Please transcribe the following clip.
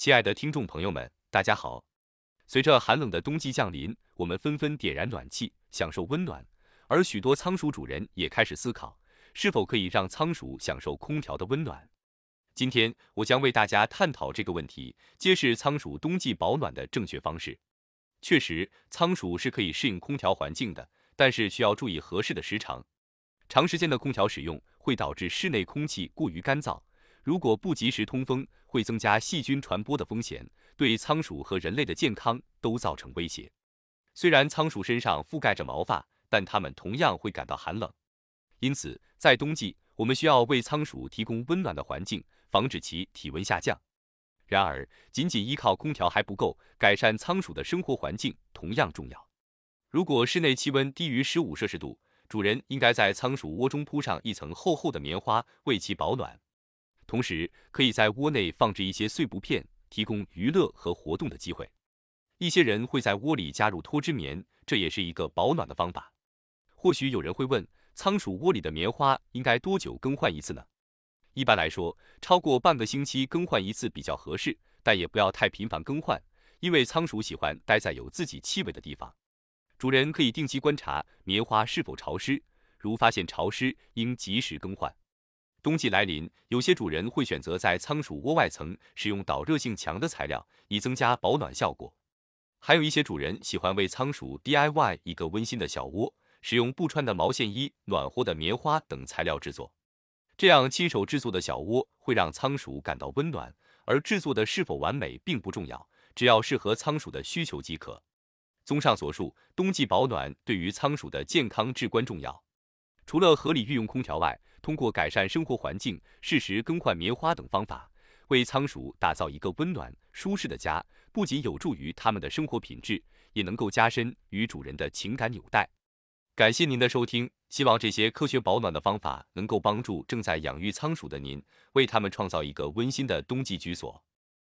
亲爱的听众朋友们，大家好。随着寒冷的冬季降临，我们纷纷点燃暖气，享受温暖。而许多仓鼠主人也开始思考，是否可以让仓鼠享受空调的温暖。今天，我将为大家探讨这个问题，揭示仓鼠冬季保暖的正确方式。确实，仓鼠是可以适应空调环境的，但是需要注意合适的时长。长时间的空调使用会导致室内空气过于干燥。如果不及时通风，会增加细菌传播的风险，对仓鼠和人类的健康都造成威胁。虽然仓鼠身上覆盖着毛发，但它们同样会感到寒冷。因此，在冬季，我们需要为仓鼠提供温暖的环境，防止其体温下降。然而，仅仅依靠空调还不够，改善仓鼠的生活环境同样重要。如果室内气温低于十五摄氏度，主人应该在仓鼠窝中铺上一层厚厚的棉花，为其保暖。同时，可以在窝内放置一些碎布片，提供娱乐和活动的机会。一些人会在窝里加入脱脂棉，这也是一个保暖的方法。或许有人会问，仓鼠窝里的棉花应该多久更换一次呢？一般来说，超过半个星期更换一次比较合适，但也不要太频繁更换，因为仓鼠喜欢待在有自己气味的地方。主人可以定期观察棉花是否潮湿，如发现潮湿，应及时更换。冬季来临，有些主人会选择在仓鼠窝外层使用导热性强的材料，以增加保暖效果。还有一些主人喜欢为仓鼠 DIY 一个温馨的小窝，使用不穿的毛线衣、暖和的棉花等材料制作。这样亲手制作的小窝会让仓鼠感到温暖，而制作的是否完美并不重要，只要适合仓鼠的需求即可。综上所述，冬季保暖对于仓鼠的健康至关重要。除了合理运用空调外，通过改善生活环境、适时更换棉花等方法，为仓鼠打造一个温暖舒适的家，不仅有助于它们的生活品质，也能够加深与主人的情感纽带。感谢您的收听，希望这些科学保暖的方法能够帮助正在养育仓鼠的您，为它们创造一个温馨的冬季居所。